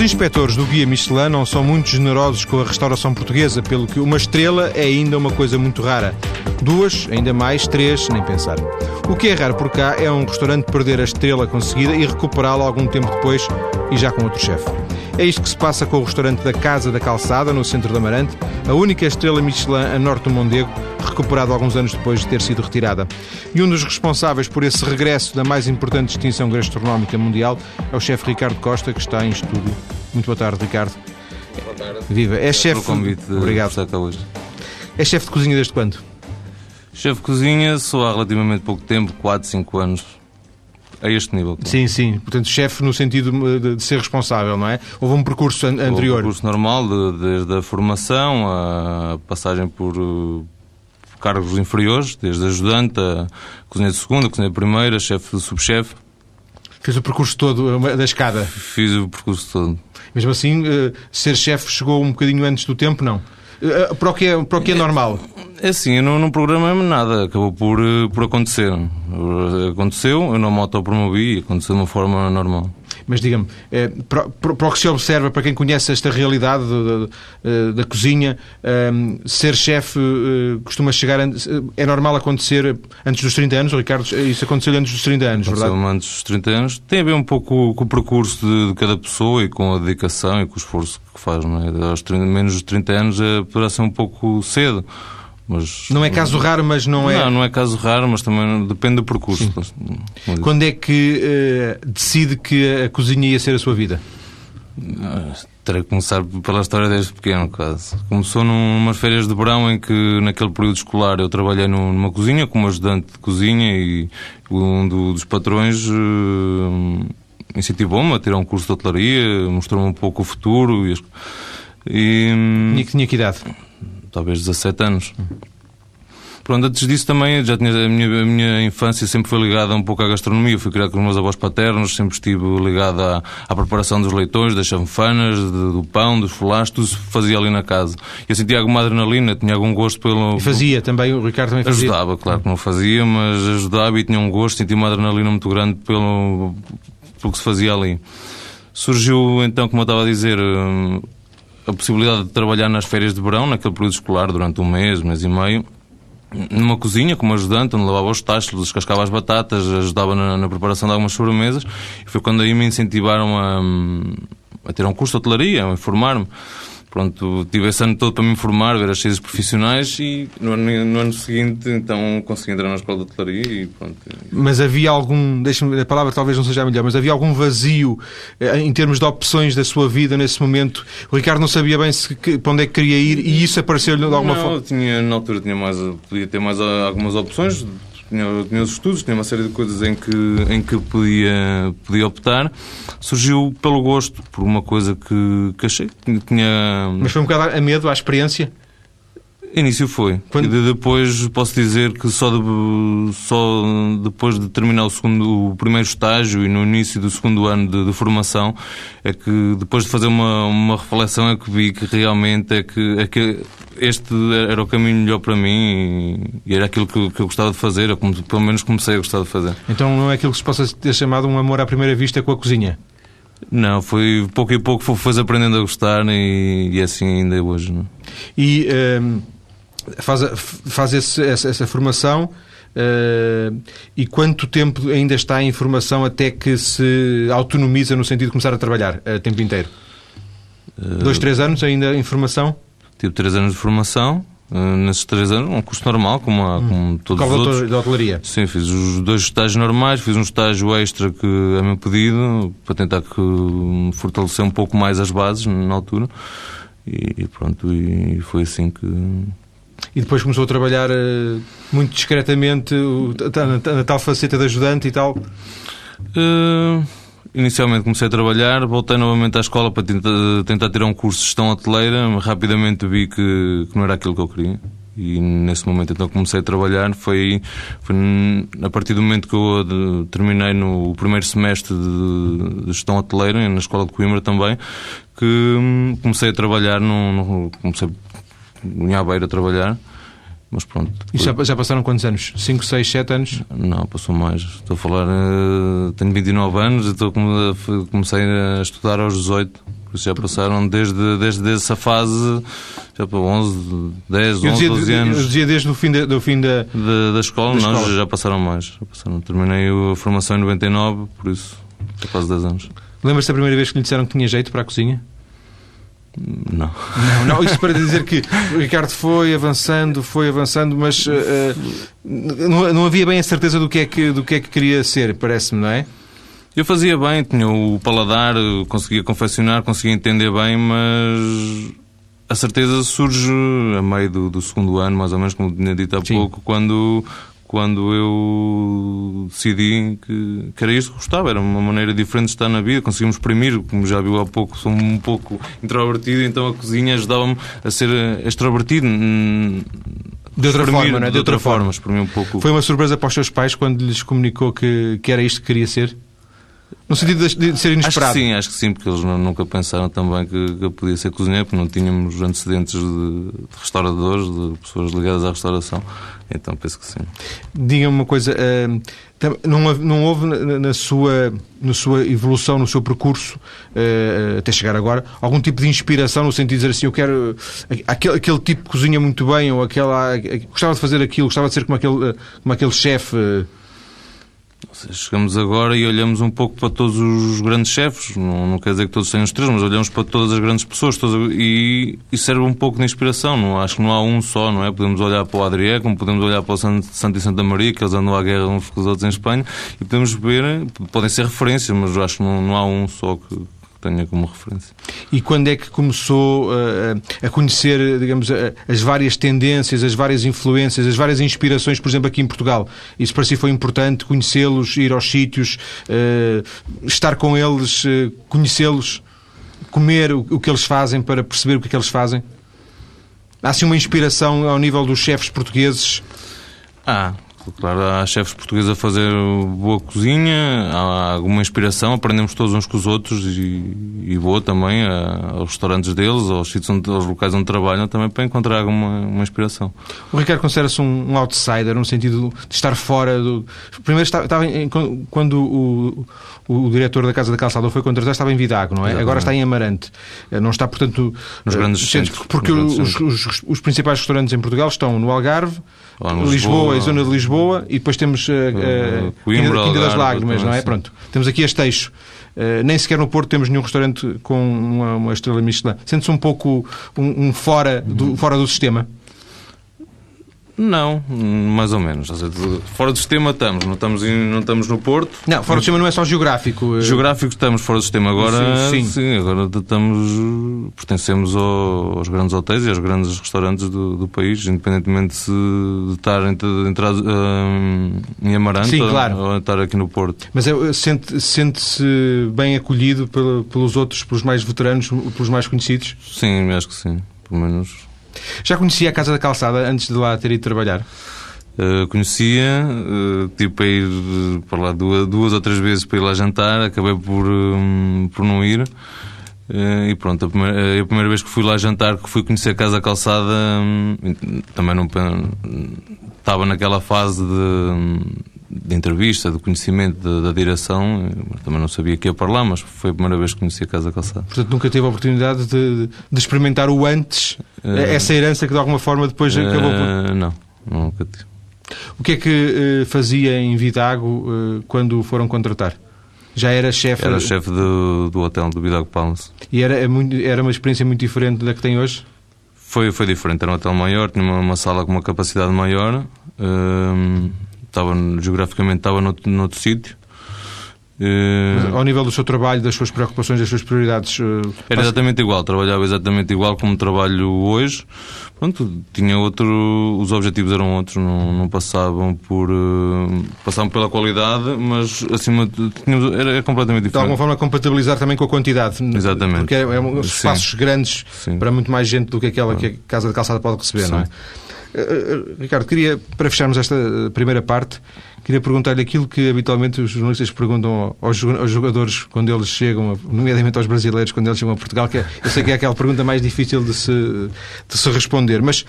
Os inspectores do Guia Michelin não são muito generosos com a restauração portuguesa, pelo que uma estrela é ainda uma coisa muito rara. Duas, ainda mais, três, nem pensar. O que é raro por cá é um restaurante perder a estrela conseguida e recuperá-la algum tempo depois e já com outro chefe. É isto que se passa com o restaurante da Casa da Calçada, no centro de Amarante, a única estrela Michelin a norte do Mondego, recuperado alguns anos depois de ter sido retirada. E um dos responsáveis por esse regresso da mais importante distinção gastronómica mundial é o chefe Ricardo Costa, que está em estúdio. Muito boa tarde, Ricardo. Boa tarde. Viva. É chefe. convite de Obrigado. estar cá hoje. É chefe de cozinha desde quando? Chefe de cozinha, sou há relativamente pouco tempo, 4, 5 anos. A este nível. claro. Sim, sim. Portanto, chefe no sentido de, de ser responsável, não é? Houve um percurso an- anterior. percurso normal, de- desde a formação, a passagem por uh, cargos inferiores, desde ajudante, a cozinha de segunda, cozinha de primeira, chefe de subchefe. Fez o percurso todo eh, da escada. Fiz o percurso todo. Mesmo assim, eh, ser chefe chegou um bocadinho antes do tempo, não? Eh, Para o que é, para o que é normal. É assim, eu não, não programei nada, acabou por, uh, por acontecer. Aconteceu, eu não me autopromovi aconteceu de uma forma normal. Mas diga-me, eh, para, para- o que se observa, para quem conhece esta realidade da, da- da cozinha, eh, ser chefe eh, costuma chegar. É normal acontecer antes dos 30 anos, Ricardo? Isso aconteceu antes dos 30 anos, verdade? Aconteceu antes dos 30 anos. Tem a ver um pouco com o percurso de, de cada pessoa e com a dedicação e com o esforço que faz. Não é? Aos 30 menos dos 30 anos eh, poderá ser um pouco cedo. Mas, Não é caso raro, mas não é. Não, não é caso raro, mas também depende do percurso. Quando é que eh, decide que a cozinha ia ser a sua vida? Ah, Terei que começar pela história desde pequeno, quase. Começou num- numas férias de verão em que, naquele período escolar, eu trabalhei num- numa cozinha como ajudante de cozinha e um do- dos patrões eh, incentivou-me a tirar um curso de hotelaria, mostrou-me um pouco o futuro e, as- e, hum, Tinha, tinha que idade? Talvez 17 anos. Pronto, antes disso também, já tinha, a, minha, a minha infância sempre foi ligada um pouco à gastronomia. Fui criado com os meus avós paternos, sempre estive ligado à, à preparação dos leitões, das chanfanas, de- do pão, dos folás, tudo se fazia ali na casa. Eu sentia alguma adrenalina, tinha algum gosto pelo... E fazia também, o Ricardo também fazia. Ajudava, claro que não fazia, mas ajudava e tinha um gosto, sentia uma adrenalina muito grande pelo, pelo que se fazia ali. Surgiu então, como eu estava a dizer, hum, a possibilidade de trabalhar nas férias de verão, naquele período escolar, durante um mês, mês e meio, numa cozinha como ajudante, onde lavava os tachos, descascava as batatas, ajudava na, na preparação de algumas sobremesas. E foi quando aí me incentivaram a, a ter um curso de hotelaria, a informar-me. Pronto, tive esse ano todo para me informar, ver as ciências profissionais e no ano, no ano seguinte então consegui entrar na escola de hotelaria e pronto. Mas havia algum, deixa-me, a palavra talvez não seja a melhor, mas havia algum vazio eh, em termos de opções da sua vida nesse momento? O Ricardo não sabia bem se, que, para onde é que queria ir e isso apareceu-lhe de alguma não, forma. tinha, na altura tinha mais, podia ter mais ah, algumas opções, tinha, tinha os estudos, tinha uma série de coisas em que, em que podia, podia optar. Surgiu pelo gosto, por uma coisa que, que achei que tinha... Mas foi um bocado a medo, à experiência. Início foi. Quando- E de- depois posso dizer que só, de- só depois de terminar o, segundo, o primeiro estágio e no início do segundo ano de, de formação é que depois de fazer uma, uma reflexão é que vi que realmente é que, é que este era o caminho melhor para mim e, era aquilo que, eu- que eu gostava de fazer, ou como, pelo menos comecei a gostar de fazer. Então não é aquilo que se possa ter chamado um amor à primeira vista com a cozinha. Não, foi pouco e pouco foi, foi aprendendo a gostar e, e assim ainda é hoje. Não? E ehm, faz, a- faz esse- essa, essa formação. eh, e quanto tempo ainda está em formação até que se autonomiza no sentido de começar a trabalhar a tempo inteiro? Dois, três anos ainda em formação? Tive três anos de formação. eh, nesses três anos, um curso normal, como, há, como todos Qual os outros. de hotelaria? Sim, fiz os dois estágios normais, fiz um estágio extra que é meu pedido, para tentar que hum, fortalecer um pouco mais as bases na altura. E, e pronto, e foi assim que. E depois começou a trabalhar eh, muito discretamente na, tal faceta de ajudante e tal. Eh, inicialmente comecei a trabalhar, voltei novamente à escola para tentar, tentar tirar um curso de gestão hoteleira, mas rapidamente vi que, que não era aquilo que eu queria. E nesse momento então comecei a trabalhar. Foi, foi a partir do momento que eu de- terminei no primeiro semestre de, de gestão hoteleira, na escola de Coimbra também, que hum, comecei a trabalhar, no- comecei em Aveiro a trabalhar. Mas pronto. E já, já passaram quantos anos? 5, 6, 7 anos? Não, passou mais. Estou a falar. eh, tenho 29 anos, estou, come- comecei a estudar aos 18. Por isso já passaram desde, desde essa fase, já para 11, 10, 11, 12 anos. Eu dizia desde o fim da, do fim da, da, da escola, da não, escola. já passaram mais. Já passaram. Terminei a formação em 99, por isso, há quase 10 anos. Lembras-te da primeira vez que lhe disseram que tinha jeito para a cozinha? Não. Não, não, isto para dizer que o Ricardo foi avançando, foi avançando, mas eh, não, não havia bem a certeza do que é que, do que, é que queria ser, parece-me, não é? Eu fazia bem, tinha o paladar, conseguia confeccionar, conseguia entender bem, mas a certeza surge a meio do, do segundo ano, mais ou menos, como tinha dito há Sim. pouco, quando, quando eu decidi que, que era isto que gostava, era uma maneira diferente de estar na vida, conseguimos exprimir, como já viu há pouco, sou um pouco introvertido, então a cozinha ajudava-me a ser extrovertido. De outra exprimir, forma, não é? De outra forma, exprimir um pouco. Foi uma surpresa para os seus pais quando lhes comunicou que, que era isto que queria ser? No sentido de, de ser Acho inesperado. que sim, acho que sim, porque eles nu- nunca pensaram também que, que eu podia ser cozinheiro, porque não tínhamos antecedentes de, de restauradores, de pessoas ligadas à restauração. Então penso que sim. Diga-me uma coisa, eh, tam- não, houve- não houve na, sua, na sua evolução, no seu percurso, eh, até chegar agora, algum tipo de inspiração no sentido de dizer assim, eu quero eh, aquele, aquele tipo que cozinha muito bem, ou aquela, eh, gostava de fazer aquilo, gostava de ser como aquele, eh, como aquele chefe. Chegamos agora e olhamos um pouco para todos os grandes chefes, não, não quer dizer que todos tenham estrelas, mas olhamos para todas as grandes pessoas e isso serve um pouco de inspiração. Não, acho que não há um só, não é? Podemos olhar para o Adrié, como podemos olhar para o Santo, Santo e Santa Maria, que eles andam à guerra uns com os outros em Espanha, e podemos ver, podem ser referências, mas acho que não, não há um só que tenha como referência. E quando é que começou eh, a conhecer, digamos, eh, as várias tendências, as várias influências, as várias inspirações, por exemplo, aqui em Portugal? Isso para si foi importante, conhecê-los, ir aos sítios, eh, estar com eles, eh, conhecê-los, comer o, o que eles fazem para perceber o que é que eles fazem? Há assim uma inspiração ao nível dos chefes portugueses? Ah, claro, há chefes portugueses a fazer boa cozinha, há alguma inspiração, aprendemos todos uns com os outros e, e vou também a- aos restaurantes deles, aos, sítios onde, aos locais onde trabalham também para encontrar alguma uma inspiração. O Ricardo considera-se um, um outsider, no sentido de estar fora do. Primeiro estava, estava em- quando o, o, diretor da Casa da Calçada foi contratado, estava em Vidago, não é? Exatamente. Agora está em Amarante. Eh, Não está, portanto, Nos eh, grandes centros, centros. Porque os, grandes os, os principais restaurantes em Portugal estão no Algarve, Lisboa, Lisboa, e zona de Lisboa, e depois temos eh, eh, Coimbra, Quinta, das Lágrimas, não é? Pronto. Temos aqui este eixo. Eh, nem sequer no Porto temos nenhum restaurante com uma, uma estrela Michelin. Sente-se um pouco um, um fora, do, fora do sistema. Não, mais ou menos. Seja, Fora do sistema estamos, não estamos, em- não estamos no Porto. Não, fora do sistema não é só geográfico. eh, Geográfico estamos fora do sistema agora. Sim, sim. agora estamos, pertencemos ao- aos grandes hotéis e aos grandes restaurantes do, do país, independentemente se de estar em, entrar, hum, em Amarante Sim, ou- claro. ou estar aqui no Porto. Mas é- sente- sente-se bem acolhido pelos outros, pelos mais veteranos, pelos mais conhecidos? Sim, acho que sim. Pelo menos Já conhecia a Casa da Calçada antes de lá ter ido trabalhar? Uh, conhecia, uh, tive para ir uh, para lá duas, duas ou três vezes para ir lá jantar, acabei por, um, por não ir. E pronto, a primeira, a primeira vez que fui lá jantar, que fui conhecer a Casa Calçada, um, também não estava naquela fase de, de entrevista, de conhecimento da, da direção, uh, também não sabia que ia para lá, mas foi a primeira vez que conheci a Casa Calçada. Portanto, nunca teve a oportunidade de, de experimentar o antes, Eh, essa herança que de alguma forma depois acabou por... Uh, não, nunca tive. O que é que eh, fazia em Vidago quando foram contratar? Já era chefe Era chefe do, do hotel do Vidago Palace. e era, é muito- era uma experiência muito diferente da que tem hoje? Foi, foi diferente, era um hotel maior, tinha uma, uma sala com uma capacidade maior, hum, estava, geograficamente estava noutro, noutro sítio. Mas, Hum, ao nível do seu trabalho, das suas preocupações, das suas prioridades? eh, era exatamente igual, trabalhava exatamente igual como trabalho hoje. Pronto, tinha outro, os objetivos eram outros, não, não passavam por. hum, passavam pela qualidade, mas acima de. tínhamos- era, era completamente de diferente. alguma forma compatibilizar também com a quantidade. Exatamente. Porque é, é um- Sim. espaços grandes Sim. para muito mais gente do que aquela que a Casa de Calçada pode receber, Sim. não é? Eh, eh, Ricardo, queria, para fecharmos esta eh, primeira parte, queria perguntar-lhe aquilo que habitualmente os jornalistas perguntam aos jo- aos jogadores quando eles chegam, nomeadamente aos brasileiros, quando eles chegam a Portugal, que é, eu sei que é aquela pergunta mais difícil de se, de se responder, mas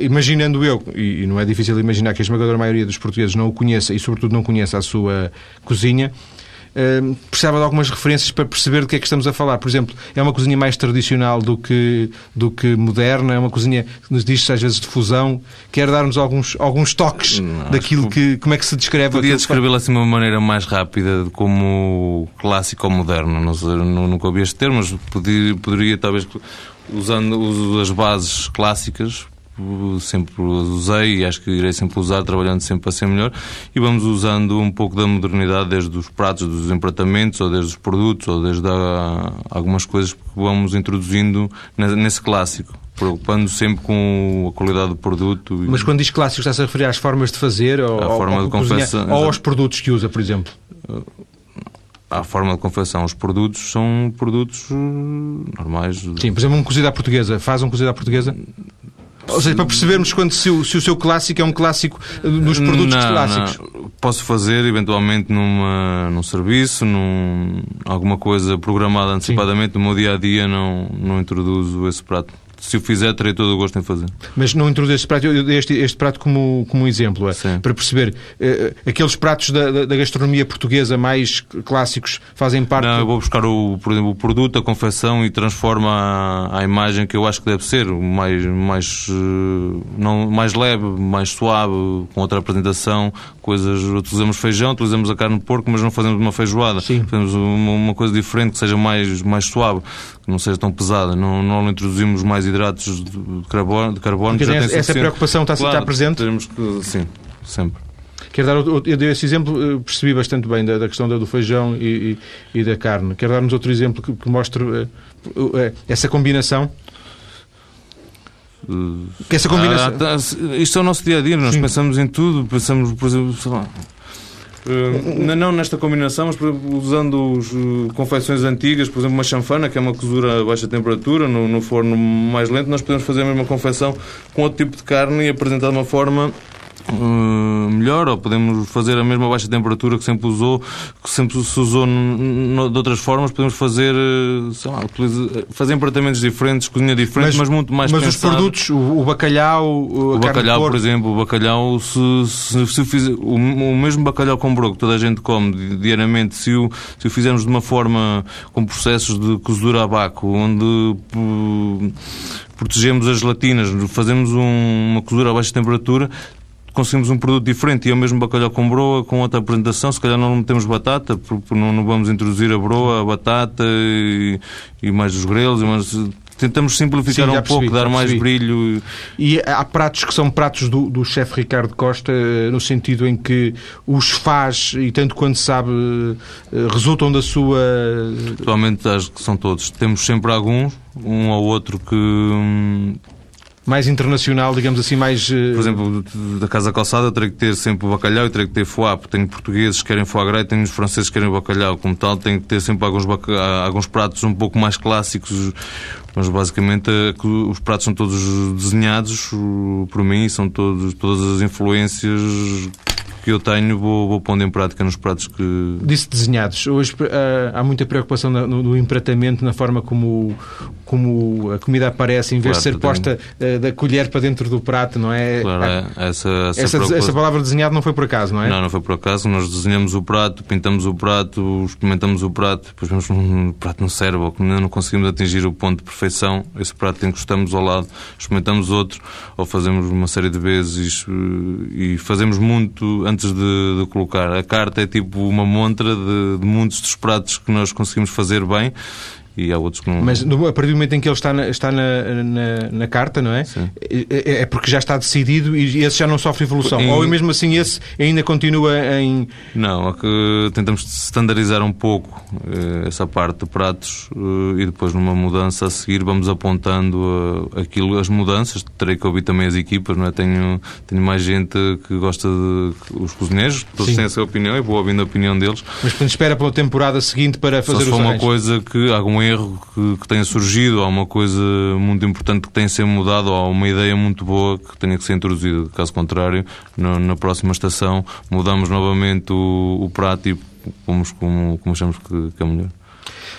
imaginando eu, e não é difícil imaginar que a esmagadora maioria dos portugueses não o conheça e, sobretudo, não conheça a sua cozinha, uh, precisava de algumas referências para perceber do que é que estamos a falar. Por exemplo, é uma cozinha mais tradicional do que, do que moderna, é uma cozinha que nos diz às vezes de fusão. Quer dar-nos alguns, alguns toques Não, daquilo que. Como é que se descreve? Podia descrevê-la assim de uma maneira mais rápida, como clássico ou moderno. Não, sei, nunca ouvi este termo, mas poderia, poderia talvez usando as bases clássicas sempre usei e acho que irei sempre usar, trabalhando sempre para ser melhor. E vamos usando um pouco da modernidade desde os pratos, dos empratamentos, ou desde os produtos, ou desde a, algumas coisas que vamos introduzindo nesse clássico. Preocupando sempre com a qualidade do produto. Mas quando diz clássico, está-se a referir às formas de fazer ou, a forma ou, de confecção, ou aos produtos que usa, por exemplo? à forma de confecção. Os produtos são produtos eh, normais. Sim, por exemplo, um cozido à portuguesa. Faz um cozido à portuguesa? Ou seja, para percebermos quando, se, o, se o seu clássico é um clássico nos produtos não, clássicos. Não. Posso fazer, eventualmente, numa, num serviço, num, alguma coisa programada antecipadamente. Sim. No meu dia a dia, não, não introduzo esse prato se o fizer, terei todo o gosto em fazer. Mas não introduz este prato, este, este prato como, como exemplo, é, para perceber, uh, aqueles pratos da, da, gastronomia portuguesa mais clássicos fazem parte... Não, eu vou buscar, o, por exemplo, o produto, a confecção e transforma a, a imagem que eu acho que deve ser, mais, mais, uh, não, mais leve, mais suave, com outra apresentação, coisas, utilizamos feijão, utilizamos a carne de porco, mas não fazemos uma feijoada. Sim. Fazemos uma, uma coisa diferente, que seja mais, mais suave, que não seja tão pesada. Não, não introduzimos mais hidratos de carbono. De carbono já essa, essa preocupação está, claro, está presente? Teremos que, sim, sempre. Quero dar, eu dei esse exemplo, percebi bastante bem da, da questão do feijão e, e, e, da carne. Quero dar-nos outro exemplo que, que mostre uh, essa combinação. Que essa combinação... Ah, tá, isto é o nosso dia a dia, nós Sim. pensamos em tudo, pensamos, por exemplo, sei lá, não nesta combinação, mas usando os, uh, confecções antigas, por exemplo, uma chanfana, que é uma cozura a baixa temperatura, no, no forno mais lento, nós podemos fazer a mesma confecção com outro tipo de carne e apresentar de uma forma uh, melhor, ou podemos fazer a mesma baixa temperatura que sempre usou, que sempre se usou de outras formas, podemos fazer, uh, sei lá, fazer empratamentos diferentes, cozinha diferente, mas, mas muito mais Mas pensado. os produtos, o, o bacalhau, o bacalhau, por exemplo, o bacalhau, se, se, se fizer, o, o, mesmo bacalhau com broco que toda a gente come diariamente, se o, se o fizermos de uma forma com processos de cozedura a baco, onde protegemos as gelatinas, fazemos um, uma cozedura a baixa temperatura, conseguimos um produto diferente e é o mesmo bacalhau com broa, com outra apresentação, se calhar não metemos batata, porque não, não vamos introduzir a broa, a batata e, e mais os grelos, mas tentamos simplificar Sim, um pouco, dar mais brilho. E há pratos que são pratos do, do chefe Ricardo Costa, no sentido em que os faz e tanto quanto sabe eh, resultam da sua. Atualmente acho que são todos. Temos sempre alguns, um ou outro que hum, mais internacional, digamos assim, mais... Eh, Por exemplo, da Casa Calçada eu terei que ter sempre o bacalhau e terei que ter foie, porque tenho portugueses que querem foie gras e tenho os franceses que querem bacalhau. Como tal, tenho que ter sempre alguns, alguns pratos um pouco mais clássicos, mas basicamente eh, os pratos são todos desenhados por mim, são todos, todas as influências que eu tenho vou, vou pondo em prática nos pratos que... Disse desenhados. Hoje uh, há muita preocupação no, no, empratamento, na forma como, como a comida aparece, em vez claro, de ser posta uh, da colher para dentro do prato, não é? Claro, é. Essa, essa, essa, essa, palavra desenhado não foi por acaso, não é? Não, não foi por acaso. Nós desenhamos o prato, pintamos o prato, experimentamos o prato, depois vemos um prato não serve, ou ainda não conseguimos atingir o ponto de perfeição, esse prato encostamos ao lado, experimentamos outro, ou fazemos uma série de vezes e fazemos muito antes de, de, colocar. A carta é tipo uma montra de, de muitos dos pratos que nós conseguimos fazer bem e há outros que não. Mas a partir do momento em que ele está na, está na, na, na carta, não é? é? é? Porque já está decidido e esse já não sofre evolução. Em... Ou mesmo assim esse ainda continua em. Não, é que tentamos standardizar um pouco eh, essa parte de pratos eh, e depois numa mudança a seguir vamos apontando uh, aquilo, as mudanças. Terei que ouvir também as equipas, não é? Tenho, tenho mais gente que gosta de. os cozinheiros, todos Sim. têm essa opinião e vou ouvindo a opinião deles. Mas espera pela temporada seguinte para fazer Só se for uma coisa que algum erro que, que tenha surgido, há uma coisa muito importante que tenha que ser mudada, ou há uma ideia muito boa que tenha que ser introduzida. Caso contrário, no, na próxima estação mudamos novamente o, o prato e pomos como, como achamos que, que é melhor.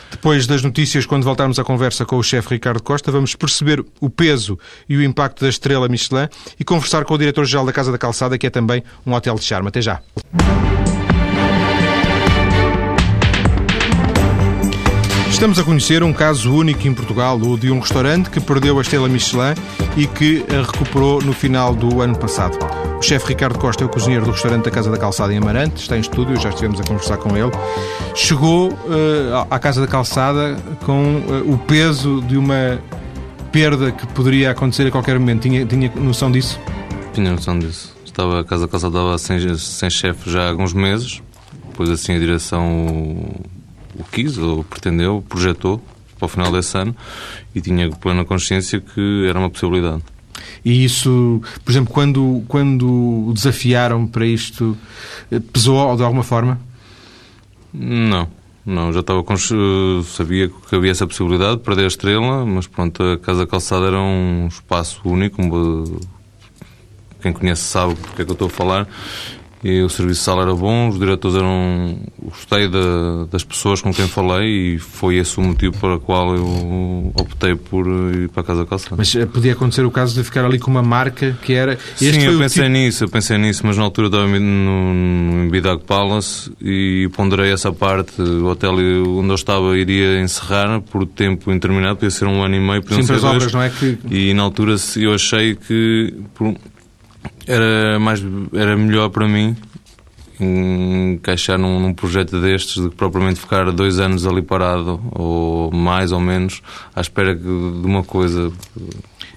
Depois das notícias, quando voltarmos à conversa com o chefe Ricardo Costa, vamos perceber o peso e o impacto da estrela Michelin e conversar com o diretor-geral da Casa da Calçada, que é também um hotel de charme. Até já. Estamos a conhecer um caso único em Portugal, o de um restaurante que perdeu a estrela Michelin e que a recuperou no final do ano passado. O chefe Ricardo Costa é o cozinheiro do restaurante da Casa da Calçada em Amarante, está em estúdio, já estivemos a conversar com ele. Chegou uh, à Casa da Calçada com uh, o peso de uma perda que poderia acontecer a qualquer momento. Tinha, tinha noção disso? Tinha noção disso. Estava, a Casa da Calçada estava sem, sem chefe já há alguns meses, depois assim a direção o quis, ou pretendeu, projetou para o final desse ano e tinha plena consciência que era uma possibilidade. E isso, por exemplo, quando, quando o desafiaram para isto, eh, pesou de alguma forma? Não. Não, já estava com... sabia que havia essa possibilidade de perder a estrela, mas pronto, a Casa Calçada era um espaço único, quem conhece sabe porque é que eu estou a falar, e o serviço de sala era bom, os diretores eram. Gostei das pessoas com quem falei e foi esse o motivo para o qual eu optei por ir para a Casa Calçada. Mas eh, podia acontecer o caso de ficar ali com uma marca que era. Sim, eu pensei tipo... nisso, eu pensei nisso, mas na altura estava no, no Bidac Palace e ponderei essa parte. O hotel onde eu estava iria encerrar por tempo indeterminado, podia ser um ano e meio, Sim, as obras, não é? Que... E na altura eu achei que. Por era, mais, era melhor para mim encaixar num, num, projeto destes do que propriamente ficar dois anos ali parado, ou mais ou menos, à espera de uma coisa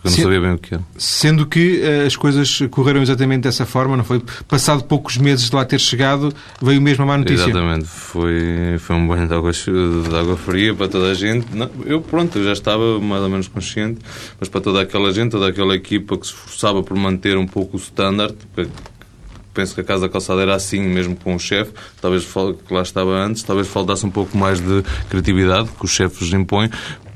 que eu não sabia bem o que era. Sendo que uh, as coisas correram exatamente dessa forma, não foi? Passado poucos meses de lá ter chegado, veio mesmo a má notícia. Exatamente. Foi, foi um banho de água, de água fria para toda a gente. Não, eu, pronto, eu já estava mais ou menos consciente, mas para toda aquela gente, toda aquela equipa que se esforçava por manter um pouco o standard, penso que a Casa da Calçada era assim, mesmo com o chefe, talvez que lá estava antes, talvez faltasse um pouco mais de criatividade que os chefes impõem,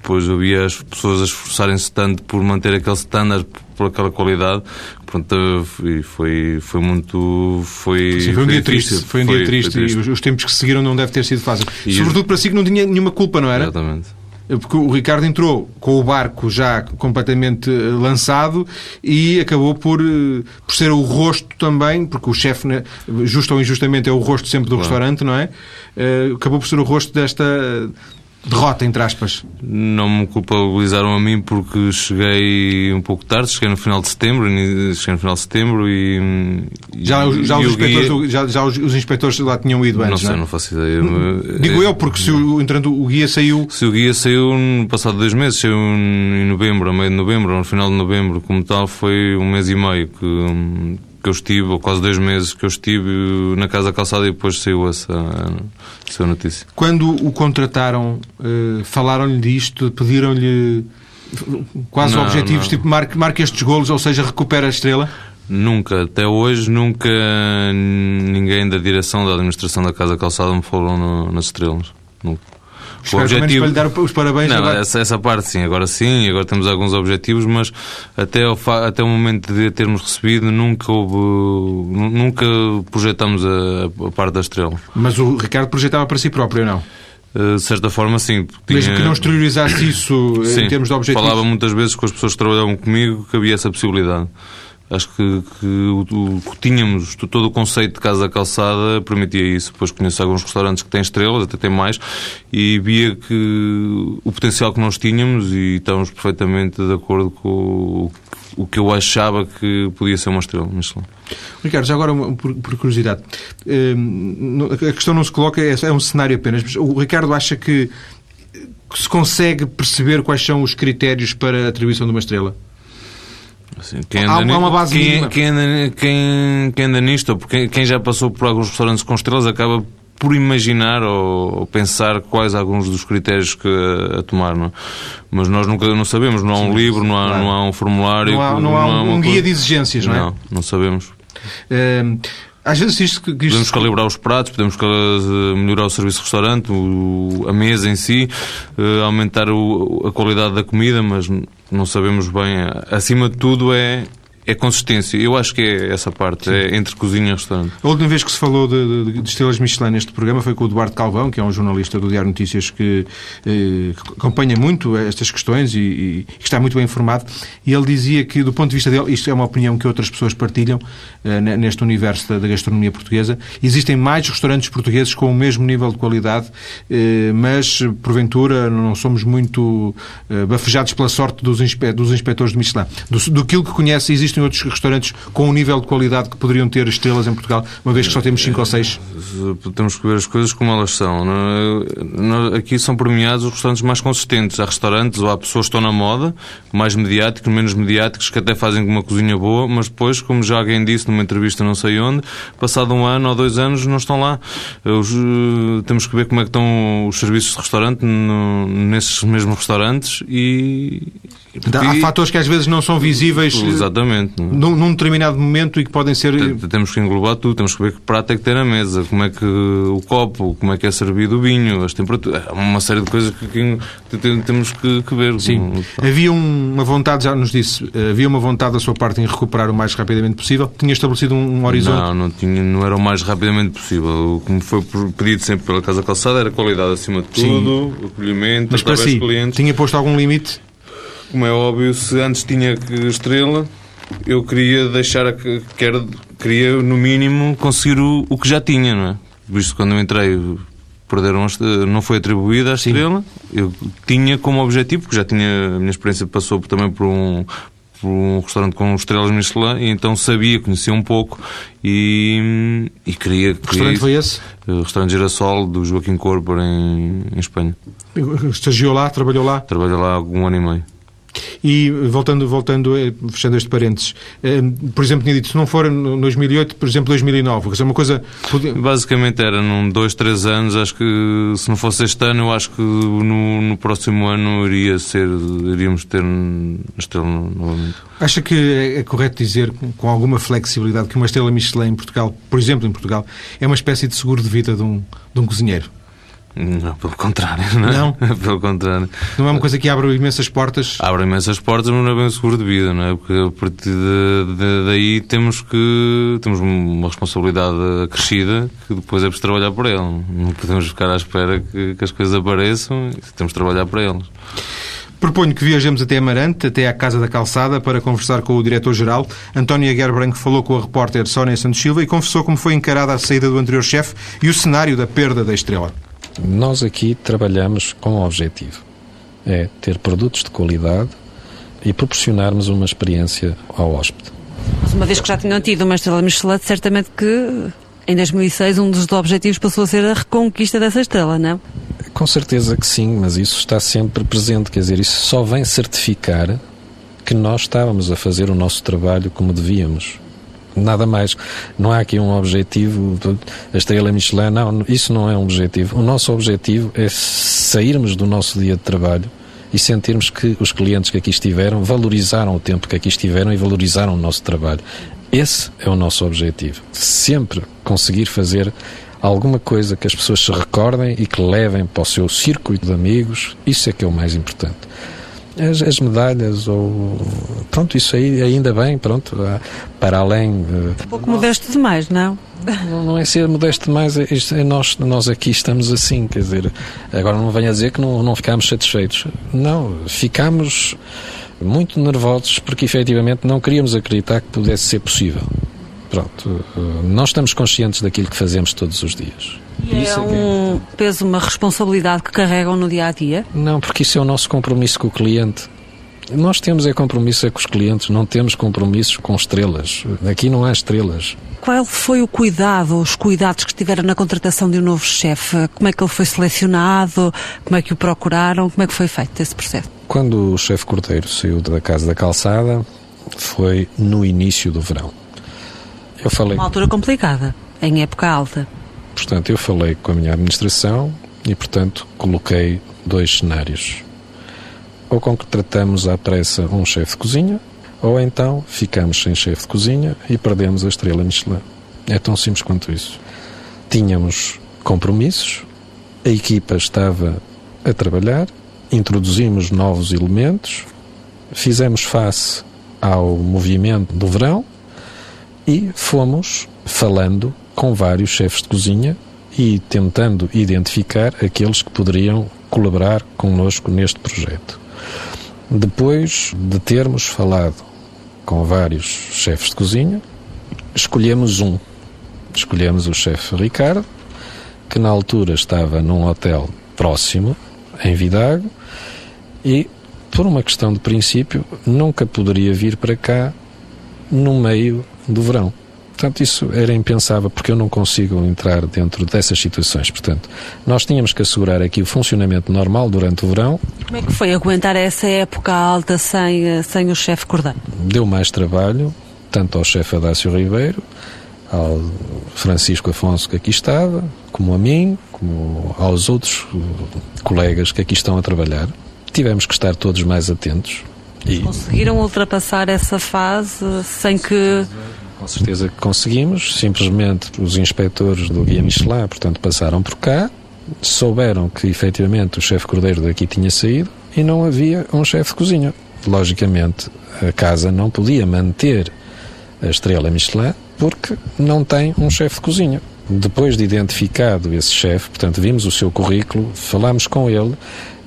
depois eu via as pessoas a esforçarem-se tanto por manter aquele standard, por aquela qualidade, pronto, e foi, foi muito. Foi, Sim, foi um foi dia triste. Foi um foi, dia triste, triste, e os, os, tempos que seguiram não deve ter sido fácil. E Sobretudo para si que não tinha nenhuma culpa, não era? Exatamente. Porque o Ricardo entrou com o barco já completamente eh, lançado e acabou por, eh, por ser o rosto também, porque o chefe, né, justo ou injustamente, é o rosto sempre do claro. restaurante, não é? Eh, acabou por ser o rosto desta, derrota, entre aspas? Não me culpabilizaram a mim porque cheguei um pouco tarde, cheguei no final de setembro, cheguei no final de setembro e... Já, já, os, inspectores, guia... já, já os, os, inspectores lá tinham ido antes, não sei, não, é? não faço ideia. Digo eu, porque se o, entrando, o guia saiu... Se o guia saiu no passado dois meses, saiu em novembro, a meio de novembro, no final de novembro, como tal, foi um mês e meio que que eu estive, ou quase dois meses que eu estive na Casa Calçada e depois saiu essa, essa notícia. Quando o contrataram, uh, falaram-lhe disto, pediram-lhe quase não, objetivos, não. tipo marque, marque estes golos, ou seja, recupera a estrela? Nunca, até hoje, nunca ninguém da direção da administração da Casa Calçada me falou no, nas estrelas. Nunca. Espero o objetivo... para lhe dar os parabéns. Não, essa, essa, parte sim, agora sim, agora temos alguns objetivos, mas até o, até o momento de termos recebido nunca houve, nunca projetamos a, a parte da estrela. Mas o Ricardo projetava para si próprio, não? Eh, de certa forma, sim. Tinha... Mesmo que não exteriorizasse isso sim, em termos de objetivos? falava muitas vezes com as pessoas que trabalhavam comigo que havia essa possibilidade. Acho que, que o, o, tínhamos todo o conceito de casa da calçada permitia isso. Depois conheço alguns restaurantes que têm estrelas, até têm mais, e via que o potencial que nós tínhamos e estávamos perfeitamente de acordo com o, o que eu achava que podia ser uma estrela Michelin. Ricardo, já agora, por, por curiosidade, hum, a questão não se coloca, é, é um cenário apenas, mas o Ricardo acha que, que se consegue perceber quais são os critérios para a atribuição de uma estrela? Assim, quem anda, há, uma base quem, quem, anda, quem, quem anda nisto, ou quem, quem já passou por alguns restaurantes com estrelas, acaba por imaginar ou, ou, pensar quais alguns dos critérios que a, a tomar, não? É? mas nós nunca não sabemos, não há um livro, não há, não há um formulário, não há, não há, um, guia de exigências, não é? Não, não sabemos. Uh, às vezes isto, isto... Podemos calibrar os pratos, podemos eh, melhorar o serviço de restaurante, o, a mesa em si, uh, aumentar o, a qualidade da comida, mas não sabemos bem. Acima de tudo é é consistência. Eu acho que é essa parte, Sim. é entre cozinha e restaurante. A última vez que se falou de, de, de, estrelas Michelin neste programa foi com o Eduardo Calvão, que é um jornalista do Diário Notícias que eh, acompanha muito estas questões e, e, está muito bem informado. E ele dizia que, do ponto de vista dele, isto é uma opinião que outras pessoas partilham eh, neste universo da, da, gastronomia portuguesa, existem mais restaurantes portugueses com o mesmo nível de qualidade, eh, mas porventura não somos muito eh, bafejados pela sorte dos, inspe dos inspectores de Michelin. Do, do que conhece, existe existem outros restaurantes com um nível de qualidade que poderiam ter estrelas em Portugal, uma vez que só temos 5 ou 6? Temos que ver as coisas como elas são. É? Aqui são premiados os restaurantes mais consistentes. Há restaurantes ou há pessoas que estão na moda, mais mediáticos, menos mediáticos, que até fazem uma cozinha boa, mas depois, como já alguém disse numa entrevista não sei onde, passado um ano ou dois anos não estão lá. Os, eh, temos que ver como é que estão os serviços de restaurante no, nesses mesmos restaurantes e. Há fatores que às vezes não são visíveis Exatamente. Num, num, determinado momento e que podem ser. Temos que englobar tudo, temos que ver que prato é que tem na mesa, como é que o copo, como é que é servido o vinho, as temperaturas. Há uma série de coisas que, que temos que, que, ver. Sim. Havia uma vontade, já nos disse, havia uma vontade da sua parte em recuperar o mais rapidamente possível? Tinha estabelecido um, um horizonte? Não, não, tinha, não era o mais rapidamente possível. O que me foi pedido sempre pela Casa Calçada era qualidade acima de tudo, Sim. acolhimento, Mas para si, clientes. tinha posto algum limite? como é óbvio, se antes tinha estrela, eu queria deixar, quer, queria no mínimo conseguir o, o que já tinha, não é? Visto quando eu entrei, perderam, não foi atribuída a estrela, Sim. eu tinha como objetivo, porque já tinha, a minha experiência passou também por um, por um restaurante com estrelas Michelin e então sabia, conhecia um pouco e, e queria... Que restaurante foi esse? O restaurante Girassol do Joaquim Corpor em, em Espanha. Estagiou lá? Trabalhou lá? Trabalhou lá um ano e meio. E voltando, voltando eh, fechando este parênteses, eh, por exemplo, tinha dito, se não for em 2008, por exemplo, 2009, quer dizer, uma coisa... Basicamente era num dois, três anos, acho que se não fosse este ano, eu acho que no, no próximo ano iria ser, iríamos ter estrela novamente. Acha que é, é correto dizer, com alguma flexibilidade, que uma estrela Michelin em Portugal, por exemplo, em Portugal, é uma espécie de seguro de vida de um, de um cozinheiro? Não, pelo contrário. Não? É? não? pelo contrário. Não é uma coisa que abre imensas portas? Abre imensas portas, mas não é bem seguro de vida, não é? Porque a partir de, de, daí temos que temos uma responsabilidade acrescida que depois é preciso trabalhar por ele. Não podemos ficar à espera que, que as coisas apareçam e temos de trabalhar para elas. Proponho que viajemos até Amarante, até à Casa da Calçada, para conversar com o diretor-geral. António Aguiar falou com a repórter Sónia Santos Silva e confessou como foi encarada a saída do anterior chefe e o cenário da perda da estrela. Nós aqui trabalhamos com um objetivo: é ter produtos de qualidade e proporcionarmos uma experiência ao hóspede. Mas uma vez que já tinham tido uma estrela Michelin, certamente que em 2006 um dos objetivos passou a ser a reconquista dessa estrela, não? Com certeza que sim, mas isso está sempre presente, quer dizer, isso só vem certificar que nós estávamos a fazer o nosso trabalho como devíamos nada mais. Não há aqui um objetivo, a estrela Michelin, não, isso não é um objetivo. O nosso objetivo é sairmos do nosso dia de trabalho e sentirmos que os clientes que aqui estiveram valorizaram o tempo que aqui estiveram e valorizaram o nosso trabalho. Esse é o nosso objetivo. Sempre conseguir fazer alguma coisa que as pessoas se recordem e que levem para o seu circuito de amigos, isso é que é o mais importante as, as, medalhas ou pronto isso aí ainda bem pronto para além um pouco modesto demais não? Não, é ser modesto demais é, é, nós nós aqui estamos assim quer dizer agora não venha dizer que não não ficamos satisfeitos. Não ficamos muito nervosos porque efetivamente não queríamos acreditar que pudesse ser possível pronto nós estamos conscientes daquilo que fazemos todos os dias e é, é um peso, uma responsabilidade que carregam no dia a dia? Não, porque isso é o nosso compromisso com o cliente. Nós temos é compromisso é com os clientes, não temos compromissos com estrelas. Aqui não há estrelas. Qual foi o cuidado, os cuidados que tiveram na contratação de um novo chefe? Como é que ele foi selecionado? Como é que o procuraram? Como é que foi feito esse processo? Quando o chefe Cordeiro saiu da Casa da Calçada, foi no início do verão. Eu falei... Uma altura complicada, em época alta. Portanto, eu falei com a minha administração e, portanto, coloquei dois cenários. Ou contratamos à pressa um chefe de cozinha, ou então ficamos sem chefe de cozinha e perdemos a estrela Michelin. É tão simples quanto isso. Tínhamos compromissos, a equipa estava a trabalhar, introduzimos novos elementos, fizemos face ao movimento do verão e fomos falando com vários chefes de cozinha e tentando identificar aqueles que poderiam colaborar connosco neste projeto. Depois de termos falado com vários chefes de cozinha, escolhemos um. Escolhemos o chefe Ricardo, que na altura estava num hotel próximo, em Vidago, e por uma questão de princípio, nunca poderia vir para cá no meio do verão. Portanto, isso era impensável, porque eu não consigo entrar dentro dessas situações. Portanto, nós tínhamos que assegurar aqui o funcionamento normal durante o verão. Como é que foi aguentar essa época alta sem, eh, sem o chefe Cordeiro? Deu mais trabalho, tanto ao chefe Adácio Ribeiro, ao Francisco Afonso que aqui estava, como a mim, como aos outros eh, colegas que aqui estão a trabalhar. Tivemos que estar todos mais atentos. E... Conseguiram ultrapassar essa fase sem que com certeza que conseguimos. Simplesmente os inspectores do Guia Michelin, portanto, passaram por cá, souberam que efetivamente o chefe cordeiro daqui tinha saído e não havia um chefe de cozinha. Logicamente, a casa não podia manter a estrela Michelin porque não tem um chefe de cozinha. Depois de identificado esse chefe, portanto, vimos o seu currículo, falámos com ele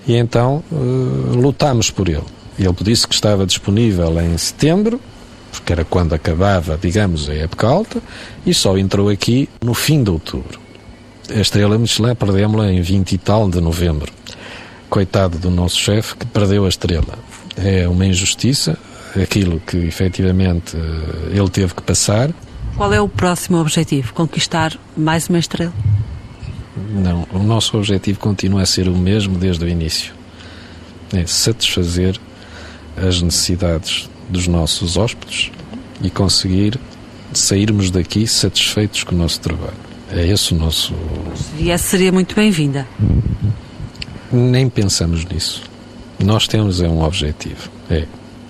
e então uh, lutámos por ele. Ele disse que estava disponível em setembro que era quando acabava, digamos, a época alta, e só entrou aqui no fim de outubro. A estrela Michelin perdemos-la em 20 e tal de novembro. Coitado do nosso chefe que perdeu a estrela. É uma injustiça, aquilo que efetivamente ele teve que passar. Qual é o próximo objetivo? Conquistar mais uma estrela? Não, o nosso objetivo continua a ser o mesmo desde o início. É satisfazer as necessidades dos nossos hóspedes e conseguir sairmos daqui satisfeitos com o nosso trabalho. É esse o nosso. E essa seria muito bem-vinda. Nem pensamos nisso. Nós temos é um objetivo: é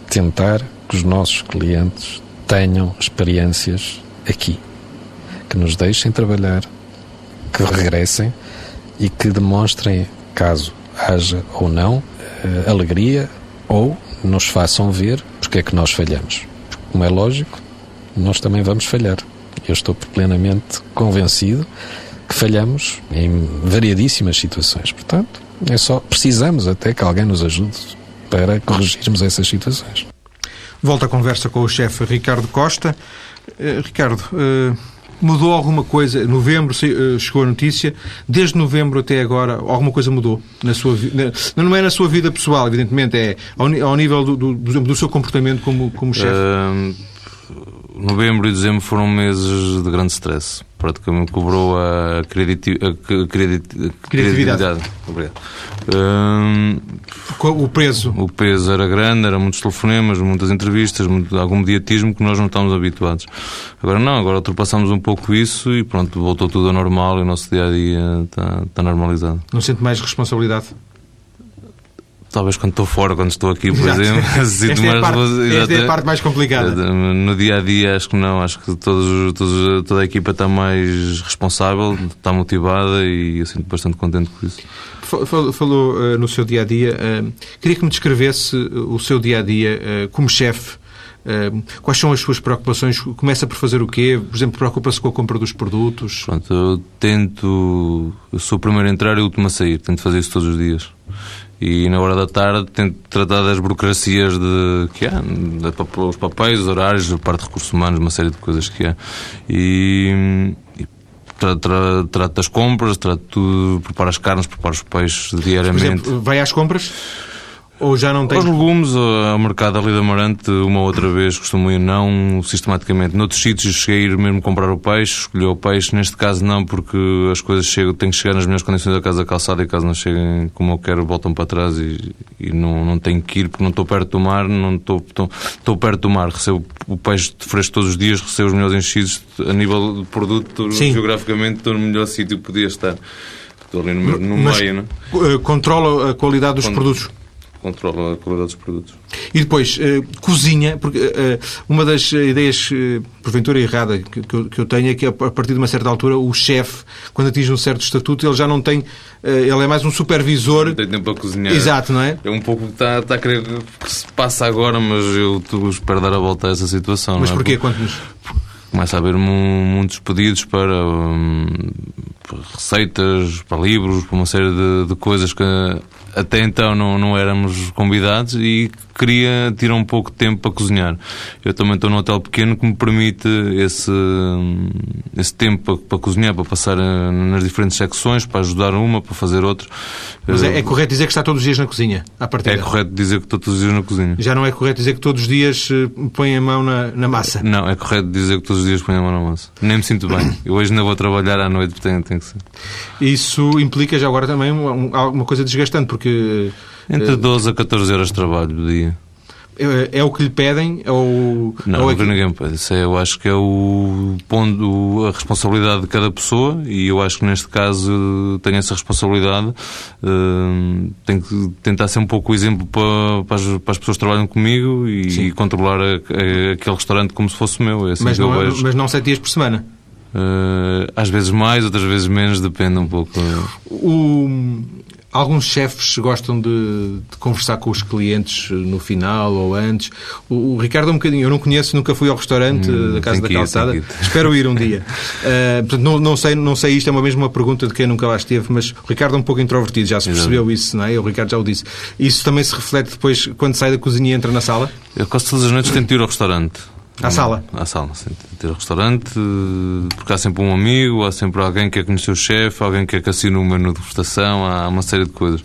tentar que os nossos clientes tenham experiências aqui, que nos deixem trabalhar, que regressem e que demonstrem, caso haja ou não, eh, alegria ou nos façam ver porque é que nós falhamos. Como é lógico, nós também vamos falhar. Eu estou plenamente convencido que falhamos em variadíssimas situações. Portanto, é só precisamos até que alguém nos ajude para corrigirmos essas situações. Volto à conversa com o chefe Ricardo Costa. Uh, Ricardo, uh, Mudou alguma coisa? Novembro eh, chegou a notícia. Desde novembro até agora, alguma coisa mudou na sua? Não é na sua vida pessoal, evidentemente, é ao, nível do, do, do seu comportamento como, como chefe. Uh, novembro e dezembro foram meses de grande stress. Praticamente cobrou a, crediti a, credit a credibilidade. Obrigado. o peso? O peso era grande, eram muitos telefonemas, muitas entrevistas, muito, algum mediatismo que nós não estávamos habituados. Agora não, agora ultrapassamos um pouco isso e pronto, voltou tudo ao normal e o nosso dia a dia está, está normalizado. Não sente mais responsabilidade? Talvez quando estou fora, quando estou aqui, por Exato. exemplo, sinto mais é parte, Esta é a parte mais complicada. No dia a dia, acho que não. Acho que todos, todos, toda a equipa está mais responsável, está motivada e eu sinto bastante contente com isso. Falou uh, no seu dia a dia. Uh, queria que me descrevesse o seu dia a dia uh, como chefe. Quais são as suas preocupações? Começa por fazer o quê? Por exemplo, preocupa-se com a compra dos produtos? Pronto, eu tento. Eu sou o primeiro a entrar e o último a sair. Tento fazer isso todos os dias e na hora da tarde tento tratar das burocracias de que há, os papéis, os horários, a parte de recursos humanos, uma série de coisas que há. E, e trato, das compras, trato tudo, preparo as carnes, preparo os peixes diariamente. Exemplo, vai às compras? Ou já não tem? Os legumes, ao mercado ali da Amarante, uma ou outra vez costumo ir, não sistematicamente. Noutros sítios cheguei a ir mesmo comprar o peixe, escolher o peixe. Neste caso não, porque as coisas chegam, têm que chegar nas melhores condições da casa da calçada e caso não cheguem como eu quero, voltam para trás e, e não, não tenho que ir porque não estou perto do mar, não estou, estou, estou perto do mar. Recebo o peixe fresco todos os dias, recebo os melhores enchidos a nível de produto, Sim. geograficamente estou no melhor sítio que podia estar. Estou ali no, no Mas, meio, não é? Controla a qualidade dos Con produtos? Controla a qualidade dos produtos. E depois, eh, cozinha, porque eh, uma das ideias, eh, porventura errada, que, que eu, tenho é que a partir de uma certa altura o chefe, quando atinge um certo estatuto, ele já não tem. ele é mais um supervisor. Não tem tempo a cozinhar. Exato, não é? É um pouco o que está, está a querer que se passa agora, mas eu espero dar a volta a essa situação. Mas não é? porquê? Conte-nos. Começa a haver mu- muitos pedidos para, hum, para receitas, para livros, para uma série de, de coisas que até então não, não éramos convidados e queria tirar um pouco de tempo para cozinhar. Eu também estou num hotel pequeno que me permite esse, esse tempo para, para cozinhar, para passar eh, nas diferentes secções, para ajudar uma, para fazer outro. Mas é, Eh, é correto dizer que está todos os dias na cozinha, à partida. é correto dizer que estou todos os dias na cozinha. Já não é correto dizer que todos os dias eh, põe a mão na, na massa. Não, é correto dizer que todos os dias ponho a mão na massa. Nem me sinto bem. Eu hoje ainda vou trabalhar à noite, tem, tem que ser. Isso implica já agora também uma, um- alguma coisa desgastante, porque Entre 12 a 14 horas de trabalho do dia. eh, é o que lhe pedem ou, Não, é que- ninguém pede. Isso é, eu acho que é o ponto, a responsabilidade de cada pessoa e eu acho que neste caso tenho essa responsabilidade. Hum, tenho que tentar ser um pouco o exemplo para, para, as, para as pessoas que trabalham comigo e, controlar a- a- aquele restaurante como se fosse meu. É assim mas, que não, é- mas não sete dias por semana. Uh, às vezes mais, outras vezes menos, depende um pouco. O- alguns chefes gostam de, de conversar com os clientes eh, no final ou antes. O, o Ricardo é um bocadinho. Eu não conheço, nunca fui ao restaurante Hum, eh, da Casa da ir, Calçada. Espero ir um dia. Eh, portanto, não, não sei, não sei isto, é uma mesma uma pergunta de quem nunca lá esteve, mas o Ricardo é um pouco introvertido, já se percebeu isso, não é? O Ricardo já o disse. Isso também se reflete depois quando sai da cozinha e entra na sala? Eu quase todas as noites tento ir ao restaurante. À sala? À sala, sim. Ao restaurante, porque há sempre um amigo, há sempre alguém que quer conhecer o chefe, alguém que quer que assine o menu de degustação, há uma série de coisas.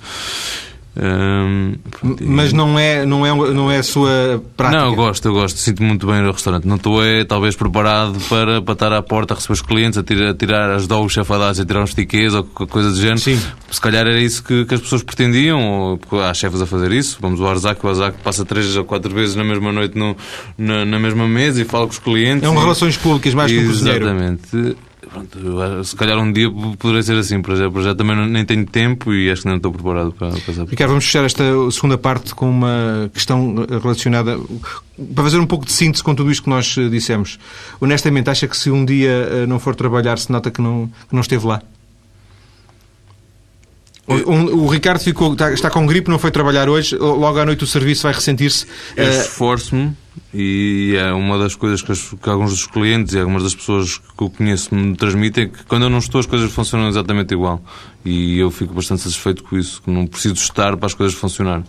Hum, Mas não é, não é, não é a sua prática. Não, eu gosto, eu gosto. Sinto muito bem no restaurante. Não estou, é, talvez, preparado para, para estar à porta a receber os clientes, a tirar, a tirar ajudar o chefe a tirar uns tickets ou coisa do género. Sim. Se calhar era isso que, que as pessoas pretendiam, ou porque há chefes a fazer isso. Vamos ao Arzac, o Arzac passa três ou quatro vezes na mesma noite no, na, na mesma mesa e fala com os clientes. É um e- relações públicas mais que um cozinheiro. Exatamente. Pronto, eu- se calhar um dia poderei ser assim, para já, para já também não- nem tenho tempo e acho que não estou preparado para passar Ricardo, vamos fechar esta segunda parte com uma questão relacionada para fazer um pouco de síntese com tudo isto que nós eh, dissemos. Honestamente, acha que se um dia eh, não for trabalhar, se nota que não, que não esteve lá? O, o Ricardo ficou, está, está com gripe, não foi trabalhar hoje, logo à noite o serviço vai ressentir-se. Eu Eh, esforço-me e é uma das coisas que, as- que alguns dos clientes e algumas das pessoas que eu conheço me transmitem que quando eu não estou as coisas funcionam exatamente igual. E eu fico bastante satisfeito com isso, que não preciso estar para as coisas funcionarem.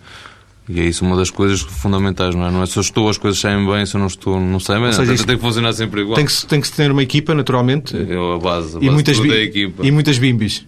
E é isso uma das coisas fundamentais, não é? Não é se eu estou, as coisas saem bem, se eu não estou, não saem bem. seja, tem que funcionar sempre igual. tem, que, tem que se ter uma equipa, naturalmente, É a base, a e, base muitas, tudo bi- é a equipa. e muitas bimbis.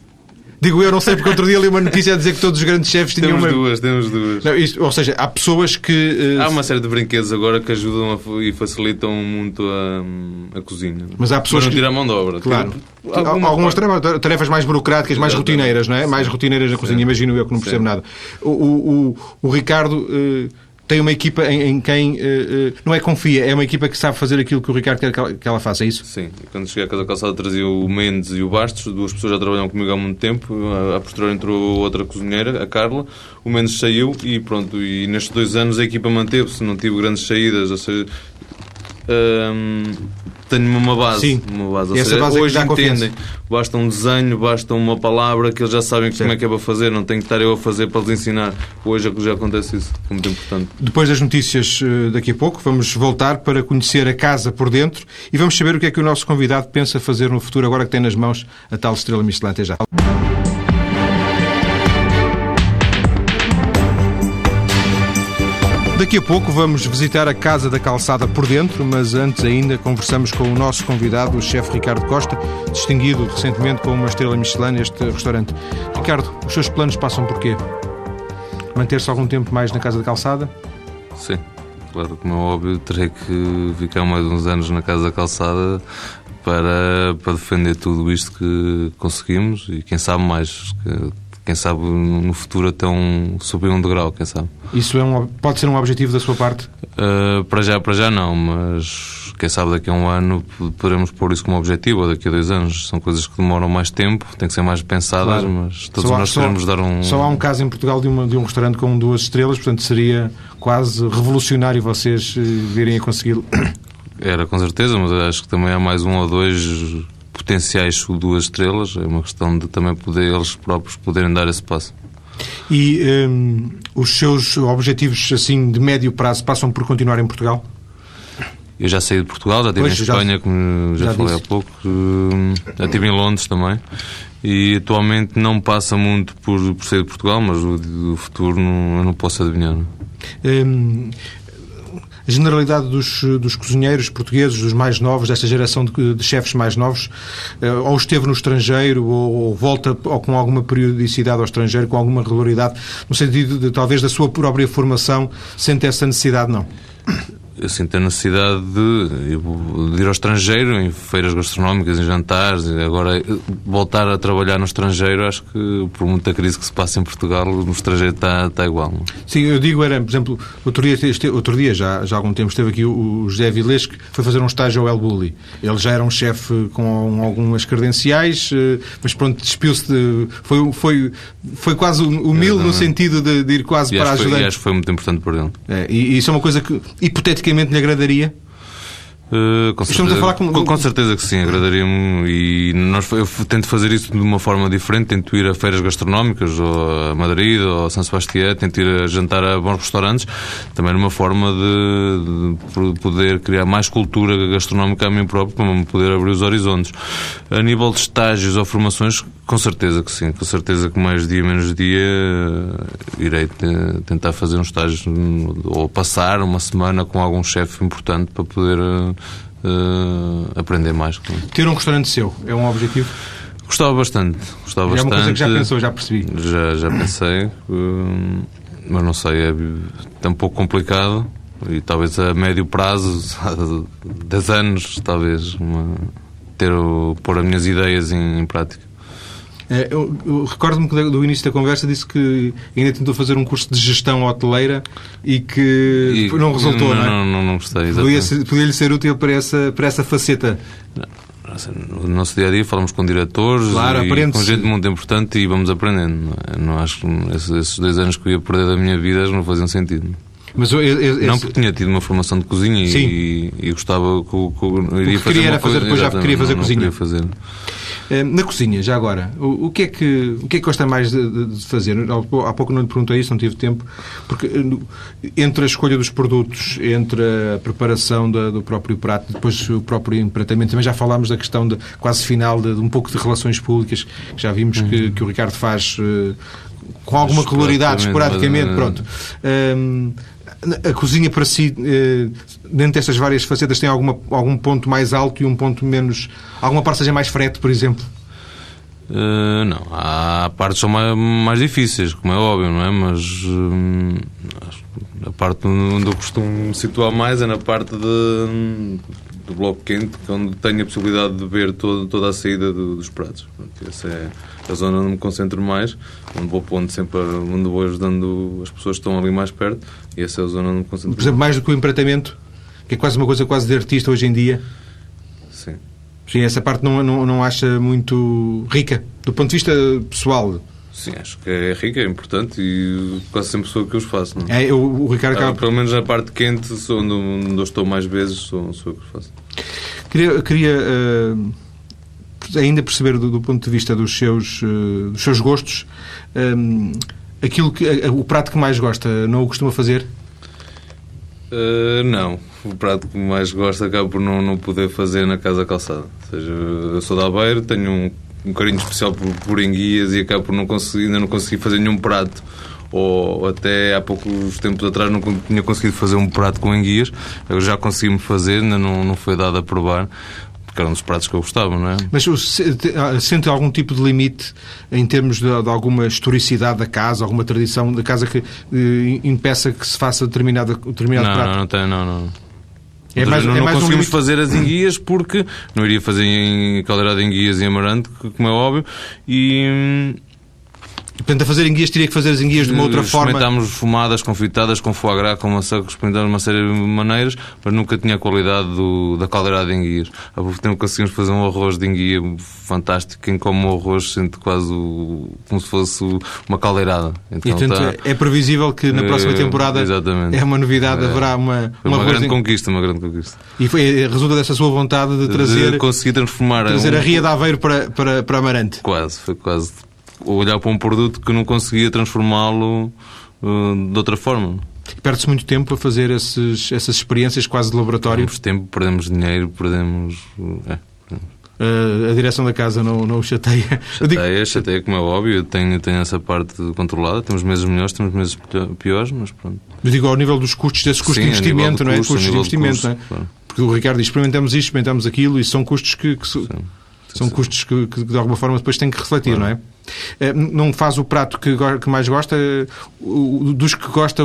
Digo eu, não sei, porque outro dia li uma notícia a dizer que todos os grandes chefes tinham Temos uma... duas, temos duas. Não, isto- ou seja, há pessoas que... eh, Há uma série de brinquedos agora que ajudam a e facilitam muito a, a cozinha. Mas há pessoas não que- tira a mão de obra. Claro. Alguma Algumas parte. tarefas, tarefas mais burocráticas, mais Exatamente. rotineiras, não é? Mais rotineiras na cozinha, Sim. imagino eu que não percebo Sim. nada. O, o, o, o Ricardo eh, tem uma equipa em, em quem eh, eh, não é confia, é uma equipa que sabe fazer aquilo que o Ricardo quer que ela, que ela faça, é isso? Sim, quando cheguei à Casa Calçada trazia o Mendes e o Bastos, duas pessoas já trabalham comigo há muito tempo. A, a posterior entrou outra cozinheira, a Carla. O Mendes saiu e pronto, e nestes dois anos a equipa manteve-se, não tive grandes saídas, ou seja, hum, tenho uma base. Sim. Uma base. Ou E essa seja, base é hoje confiança. entendem. Basta um desenho, basta uma palavra que eles já sabem como é que é para fazer, não tenho que estar eu a fazer para lhes ensinar. Hoje é que já acontece isso, é muito importante. Depois das notícias eh, daqui a pouco, vamos voltar para conhecer a casa por dentro e vamos saber o que é que o nosso convidado pensa fazer no futuro, agora que tem nas mãos a tal estrela Michelin. Até já. Daqui a pouco vamos visitar a Casa da Calçada por dentro, mas antes ainda conversamos com o nosso convidado, o chefe Ricardo Costa, distinguido recentemente com uma estrela Michelin neste restaurante. Ricardo, os seus planos passam por quê? Manter-se algum tempo mais na Casa da Calçada? Sim, claro, como é óbvio, terei que ficar mais uns anos na Casa da Calçada para, para defender tudo isto que conseguimos e quem sabe mais, que- quem sabe no futuro até um, subir um degrau, quem sabe. Isso é um, pode ser um objetivo da sua parte? Uh, para já, para já não, mas quem sabe daqui a um ano poderemos pôr isso como objetivo, ou daqui a dois anos. São coisas que demoram mais tempo, têm que ser mais pensadas, Claro. mas todos Só nós só- queremos dar um. Só há um caso em Portugal de, uma- de um restaurante com duas estrelas, portanto seria quase revolucionário vocês eh, virem a consegui-lo. Era com certeza, mas acho que também há mais um ou dois potenciais duas estrelas. É uma questão de também poder eles próprios poderem dar esse passo. E hum, os seus objetivos assim de médio prazo passam por continuar em Portugal? Eu já saí de Portugal, já estive em já- Espanha, como já, já falei disse. há pouco, hum, já estive em Londres também. E atualmente não passa muito por, por sair de Portugal, mas o, o futuro não, eu não posso adivinhar. Hum, a generalidade dos, dos cozinheiros portugueses, dos mais novos, desta geração de, de chefes mais novos, eh, ou esteve no estrangeiro, ou, ou volta ou com alguma periodicidade ao estrangeiro, com alguma regularidade, no sentido de talvez da sua própria formação, sente essa necessidade, não? Eu sinto a necessidade de, de ir ao estrangeiro, em feiras gastronómicas, em jantares. e Agora, voltar a trabalhar no estrangeiro, acho que por muita crise que se passa em Portugal, no estrangeiro está, está igual. não? Sim, eu digo, era, por exemplo, outro dia, este- outro dia já, já há algum tempo, esteve aqui o, o José Vilês, que foi fazer um estágio ao El Bulli. Ele já era um chefe com algumas credenciais, eh, mas pronto, despiu-se de... Foi, foi, foi quase humilde no sentido de, de ir quase E para e ajudante. acho que foi muito importante para ele. É, e, e isso é uma coisa que, hipoteticamente, lhe agradaria? Uh, com, certeza, com- com, com certeza que sim, agradaria-me e nós, eu tento fazer isso de uma forma diferente, tento ir a feiras gastronómicas ou a Madrid ou a São Sebastião, tento ir a jantar a bons restaurantes, também numa forma de, de poder criar mais cultura gastronómica a mim próprio para me poder abrir os horizontes. A nível de estágios ou formações, com certeza que sim, com certeza que mais dia menos dia eh, irei te- tentar fazer um estágio ou passar uma semana com algum chefe importante para poder eh, aprender mais. Ter um restaurante seu é um objetivo? Gostava bastante. Gostava é uma bastante. coisa que já pensou, já percebi. Já, já pensei, hum, mas não sei, é é um pouco complicado e talvez a médio prazo, 10 anos, talvez, uma- ter pôr as minhas ideias em, em prática. É, eu, eu recordo-me que do início da conversa disse que ainda tentou fazer um curso de gestão hoteleira e que E- não resultou, não, é? Não, não, não gostei. Podia, podia lhe ser útil para essa, para essa faceta. Nossa, No nosso dia a dia falamos com diretores Claro, e com gente muito importante e vamos aprendendo. Não, é? Não acho que esses dois anos que eu ia perder da minha vida não faziam sentido. Mas eu- eu- eu- Não porque tinha tido uma formação de cozinha Sim. e, e gostava que, que iria que queria fazer, depois já queria fazer não, cozinha. Não queria fazer. Eh, Na cozinha, já agora, o, o que é que, o que é que gosta mais de, de- fazer? Há pouco não lhe perguntei isso, não tive tempo, porque eh, entre a escolha dos produtos, entre a preparação da- do próprio prato, depois o próprio empratamento, também já falámos da questão de, quase final de, de um pouco de relações públicas, que já vimos que, que o Ricardo faz eh, com alguma regularidade, Esporadicamente, pronto. Hum, a cozinha para si, eh, dentro destas várias facetas, tem alguma, algum ponto mais alto e um ponto menos. Alguma parte seja mais frete, por exemplo? Uh, não, há partes são mais, mais difíceis, como é óbvio, não é? Mas hum, a parte onde eu costumo me situar mais é na parte de, do bloco quente, que é onde tenho a possibilidade de ver todo, toda a saída do- dos pratos. Essa é a zona onde me concentro mais, onde vou pondo sempre, onde vou ajudando as pessoas que estão ali mais perto, e essa é a zona onde me concentro Por exemplo, mais do que o empratamento, que é quase uma coisa quase de artista hoje em dia. Sim. Sim, essa parte não, não, não acha muito rica, do ponto de vista pessoal. Sim, acho que é rica, é importante e quase sempre sou eu que os faço. Não? é? É, o, o Ricardo Ah, acaba por pelo menos na parte quente, sou onde, onde eu estou mais vezes, sou, sou eu que faço. Queria, queria eh, ainda perceber do, do ponto de vista dos seus, eh, dos seus gostos eh, aquilo que, eh, o prato que mais gosta, não o costuma fazer? Uh, não, o prato que mais gosto acaba por não, não poder fazer na casa calçada. Ou seja, eu sou da Aveiro, tenho um, um carinho especial por, por enguias e acabo por não conseguir, ainda não consegui fazer nenhum prato. Ou até há poucos tempos atrás não tinha conseguido fazer um prato com enguias. Eu já consegui-me fazer, ainda não, não foi dado a provar, porque era um dos pratos que eu gostava, não é? Mas ah, sente algum tipo de limite em termos de, de alguma historicidade da casa, alguma tradição da casa que eh, impeça que se faça determinado, determinado Não, prato? não, não tem, não, não. É mais- não, é não um conseguimos limite- fazer as enguias porque não iria fazer em caldeirada de enguias e amarante, como é óbvio, e, hum, Portanto, a fazer enguias teria que fazer as enguias de uma outra forma. Experimentámos fumadas, confitadas, com foie gras, com maçã, experimentámos uma série de maneiras, mas nunca tinha a qualidade do, da caldeirada de enguias. Há pouco tempo conseguimos fazer um arroz de enguia fantástico. Quem come o arroz sente quase o, como se fosse uma caldeirada. Então, e, portanto, tá, é previsível que na próxima eh, temporada é uma novidade, é, haverá uma... Uma, uma grande conquista, uma grande conquista. E foi, resulta dessa sua vontade de trazer... De conseguir transformar... Trazer um, a Ria de Aveiro para, para, para Amarante. Quase, foi quase olhar para um produto que não conseguia transformá-lo uh, de outra forma. Perde-se muito tempo a fazer esses, essas experiências quase de laboratório? Perdemos tempo, perdemos dinheiro, perdemos. É. Uh, a direção da casa não, não o chateia? Chateia, digo... chateia, como é óbvio. Tenho, tenho essa parte controlada. Temos meses melhores, temos meses piores, mas pronto. Mas digo ao nível dos custos, desses custos Sim, de investimento, não é? Custos de investimento, de custo, é? Porque o Ricardo diz: experimentamos isto, experimentamos aquilo, e são custos que. que são custos que, que, de alguma forma depois têm que refletir, claro. não é? Eh, não faz o prato que, que mais gosta, dos que gosta,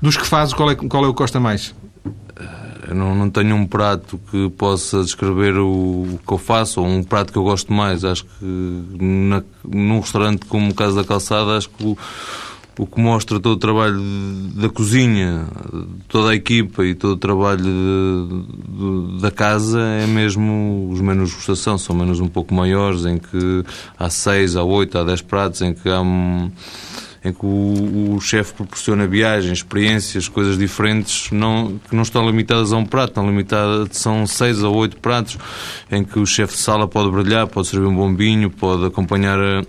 dos que faz, qual é, qual é o que gosta mais? Eu não, não tenho um prato que possa descrever o, o, que eu faço ou um prato que eu gosto mais. Acho que na, num restaurante como o Casa da Calçada, acho que o, o que mostra todo o trabalho da cozinha, toda a equipa e todo o trabalho de, de, da casa é mesmo os menus de gustação. São menus um pouco maiores, em que há seis, há oito, há dez pratos, em que há em que o, o chefe proporciona viagens, experiências, coisas diferentes, não, que não estão limitadas a um prato, estão limitadas, são seis ou oito pratos, em que o chefe de sala pode brilhar, pode servir um bom vinho, pode acompanhar a,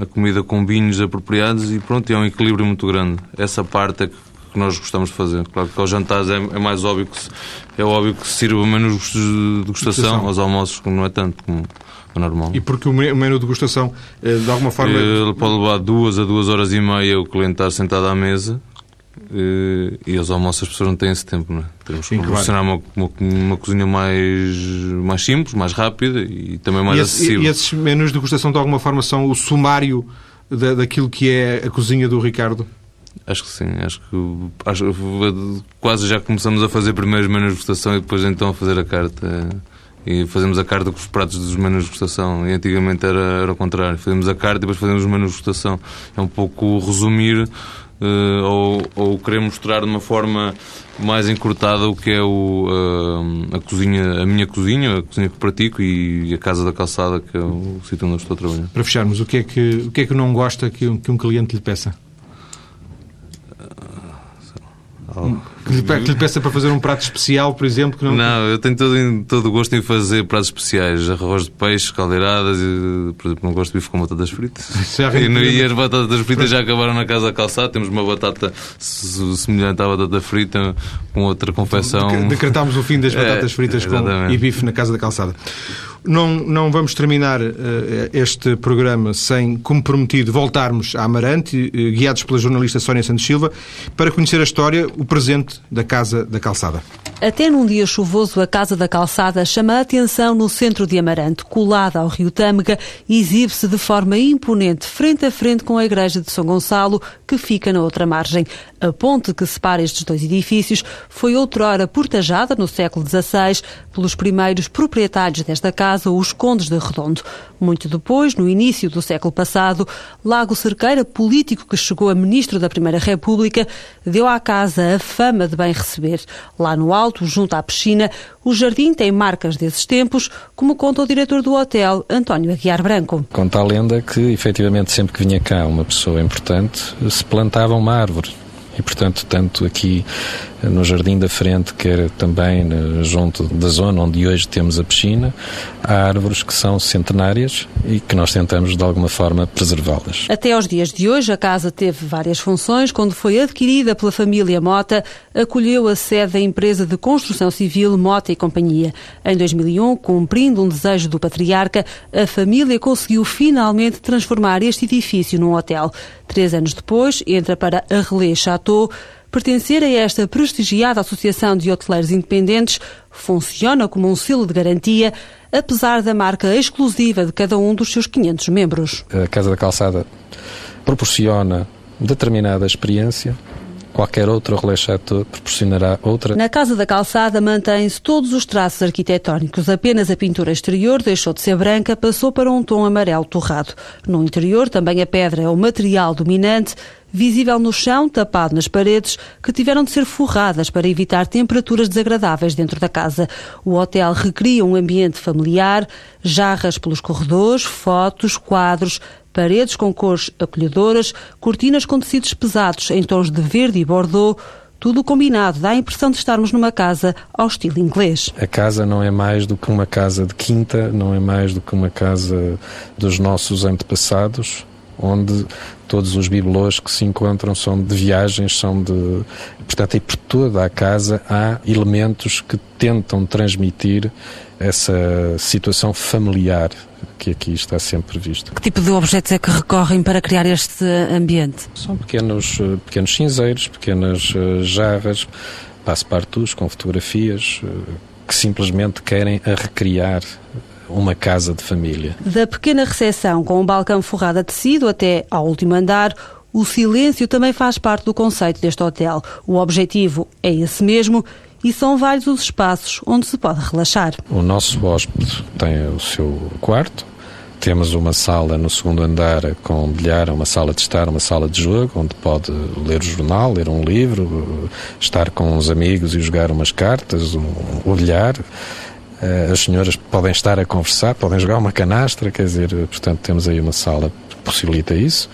a comida com vinhos apropriados e pronto, é um equilíbrio muito grande. Essa parte é que nós gostamos de fazer. Claro que aos jantares é, é mais óbvio que se, é óbvio que se sirva menos de degustação, aos almoços não é tanto como o normal. E porque o menu de degustação, eh, de alguma forma... Ele pode levar duas a duas horas e meia o cliente estar sentado à mesa e, e aos almoços as pessoas não têm esse tempo, não é? Temos que proporcionar uma, uma, uma, cozinha mais, mais simples, mais rápida e também mais e esse, acessível. E esses menus de degustação, de alguma forma, são o sumário da, daquilo que é a cozinha do Ricardo? Acho que sim, acho que acho, quase já começamos a fazer primeiros menus de degustação e depois então a fazer a carta. E fazemos a carta com os pratos dos menus de degustação. E antigamente era, era o contrário. Fazemos a carta e depois fazemos os menus de degustação. É um pouco resumir ou, ou querer mostrar de uma forma mais encurtada o que é o, uh, a cozinha, a minha cozinha, a cozinha que pratico e a casa da calçada, que é o sítio onde estou a trabalhar. Para fecharmos, o que é que, o que, é que não gosta que que um cliente lhe peça? Que lhe, que lhe peça para fazer um prato especial, por exemplo? Que não... não, eu tenho todo, todo o gosto em fazer pratos especiais. Arroz de peixe, caldeiradas, e, por exemplo, não gosto de bife com batatas fritas. E, e, as batatas fritas já acabaram na casa calçada. Temos uma batata semelhante à batata frita, com outra confecção. Decretámos o fim das é, batatas fritas é, com, e bife na casa da calçada. Não, não vamos terminar uh, este programa sem, como prometido, voltarmos a Amarante, uh, guiados pela jornalista Sónia Santos Silva, para conhecer a história, o presente da Casa da Calçada. Até num dia chuvoso, a Casa da Calçada chama a atenção no centro de Amarante, colada ao rio Tâmega, e exibe-se de forma imponente, frente a frente com a Igreja de São Gonçalo, que fica na outra margem. A ponte que separa estes dois edifícios foi outrora portajada no século XVI pelos primeiros proprietários desta casa, os Condes de Redondo. Muito depois, no início do século passado, Lago Cerqueira, político que chegou a ministro da Primeira República, deu à casa a fama de bem receber. Lá no alto, junto à piscina, o jardim tem marcas desses tempos, como conta o diretor do hotel, António Aguiar Branco. Conta a lenda que, efetivamente, sempre que vinha cá uma pessoa importante, se plantava uma árvore e, portanto, tanto aqui no jardim da frente, quer também junto da zona onde hoje temos a piscina, há árvores que são centenárias e que nós tentamos, de alguma forma, preservá-las. Até aos dias de hoje, a casa teve várias funções. Quando foi adquirida pela família Mota, acolheu a sede da empresa de construção civil Mota e Companhia. Em 2001, cumprindo um desejo do patriarca, a família conseguiu finalmente transformar este edifício num hotel. Três anos depois, entra para a Relais Chateau, Pertencer a esta prestigiada Associação de Hoteleiros Independentes funciona como um selo de garantia, apesar da marca exclusiva de cada um dos seus 500 membros. A Casa da Calçada proporciona determinada experiência qualquer outro chateau proporcionará outra. Na Casa da Calçada mantém-se todos os traços arquitetónicos. Apenas a pintura exterior deixou de ser branca, passou para um tom amarelo torrado. No interior, também a pedra é o material dominante, visível no chão, tapado nas paredes, que tiveram de ser forradas para evitar temperaturas desagradáveis dentro da casa. O hotel recria um ambiente familiar, jarras pelos corredores, fotos, quadros, paredes com cores acolhedoras, cortinas com tecidos pesados em tons de verde e bordô, tudo combinado dá a impressão de estarmos numa casa ao estilo inglês. A casa não é mais do que uma casa de quinta, não é mais do que uma casa dos nossos antepassados, onde todos os bibelôs que se encontram são de viagens, são de. Portanto, e por toda a casa há elementos que tentam transmitir essa situação familiar que aqui está sempre visto. Que tipo de objetos é que recorrem para criar este ambiente? São pequenos, eh, pequenos cinzeiros, pequenas eh, jarras, passepartus com fotografias eh, que simplesmente querem a recriar uma casa de família. Da pequena recepção com um balcão forrado a tecido até ao último andar, o silêncio também faz parte do conceito deste hotel. O objetivo é esse mesmo e são vários os espaços onde se pode relaxar. O nosso hóspede tem o seu quarto, temos uma sala no segundo andar com bilhar, uma sala de estar, uma sala de jogo, onde pode ler o jornal, ler um livro, estar com os amigos e jogar umas cartas, o bilhar. Eh, as senhoras podem estar a conversar, podem jogar uma canastra, quer dizer, portanto, temos aí uma sala que possibilita isso.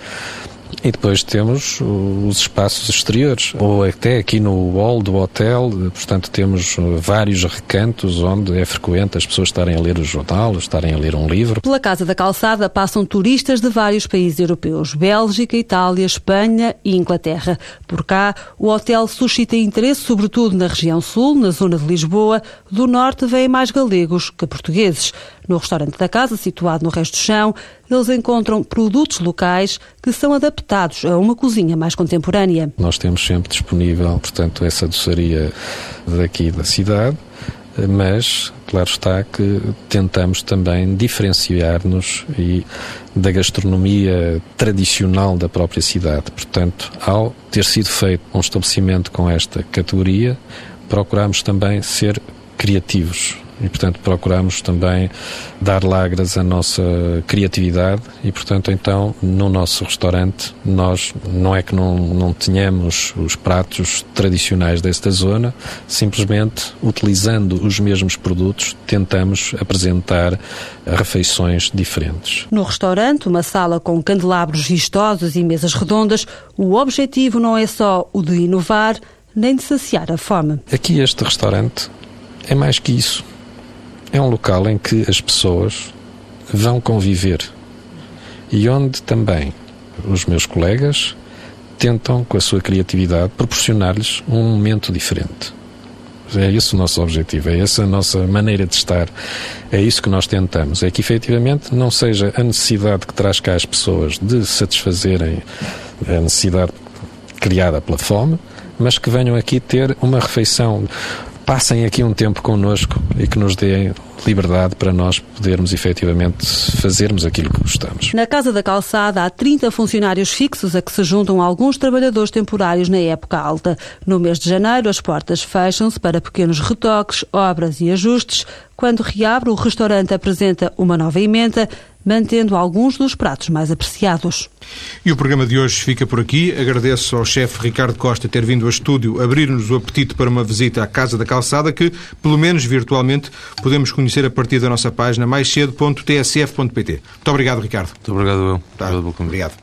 E depois temos os espaços exteriores, ou até aqui no hall do hotel, portanto temos vários recantos onde é frequente as pessoas estarem a ler o jornal, estarem a ler um livro. Pela Casa da Calçada passam turistas de vários países europeus, Bélgica, Itália, Espanha e Inglaterra. Por cá, o hotel suscita interesse sobretudo na região sul, na zona de Lisboa. Do norte vêm mais galegos que portugueses. No restaurante da casa, situado no resto do chão, eles encontram produtos locais que são adaptados a uma cozinha mais contemporânea. Nós temos sempre disponível, portanto, essa doçaria daqui da cidade, mas, claro está, que tentamos também diferenciar-nos e da gastronomia tradicional da própria cidade. Portanto, ao ter sido feito um estabelecimento com esta categoria, procuramos também ser criativos e, portanto, procuramos também dar lagras à nossa criatividade e, portanto, então, no nosso restaurante, nós não é que não, não tenhamos os pratos tradicionais desta zona, simplesmente utilizando os mesmos produtos, tentamos apresentar refeições diferentes. No restaurante, uma sala com candelabros vistosos e mesas redondas, o objetivo não é só o de inovar, nem de saciar a fome. Aqui este restaurante é mais que isso. É um local em que as pessoas vão conviver e onde também os meus colegas tentam, com a sua criatividade, proporcionar-lhes um momento diferente. É esse o nosso objetivo, é essa a nossa maneira de estar, é isso que nós tentamos. É que efetivamente não seja a necessidade que traz cá as pessoas de satisfazerem a necessidade criada pela fome, mas que venham aqui ter uma refeição passem aqui um tempo connosco e que nos deem liberdade para nós podermos efetivamente fazermos aquilo que gostamos. Na Casa da Calçada há 30 funcionários fixos a que se juntam alguns trabalhadores temporários na época alta. No mês de janeiro, as portas fecham-se para pequenos retoques, obras e ajustes. Quando reabre, o restaurante apresenta uma nova emenda mantendo alguns dos pratos mais apreciados. E o programa de hoje fica por aqui. Agradeço ao chefe Ricardo Costa ter vindo ao estúdio abrir-nos o apetite para uma visita à Casa da Calçada, que, pelo menos virtualmente, podemos conhecer a partir da nossa página mais cedo.tsf.pt. Muito obrigado, Ricardo. Muito obrigado, eu. Tá. Obrigado.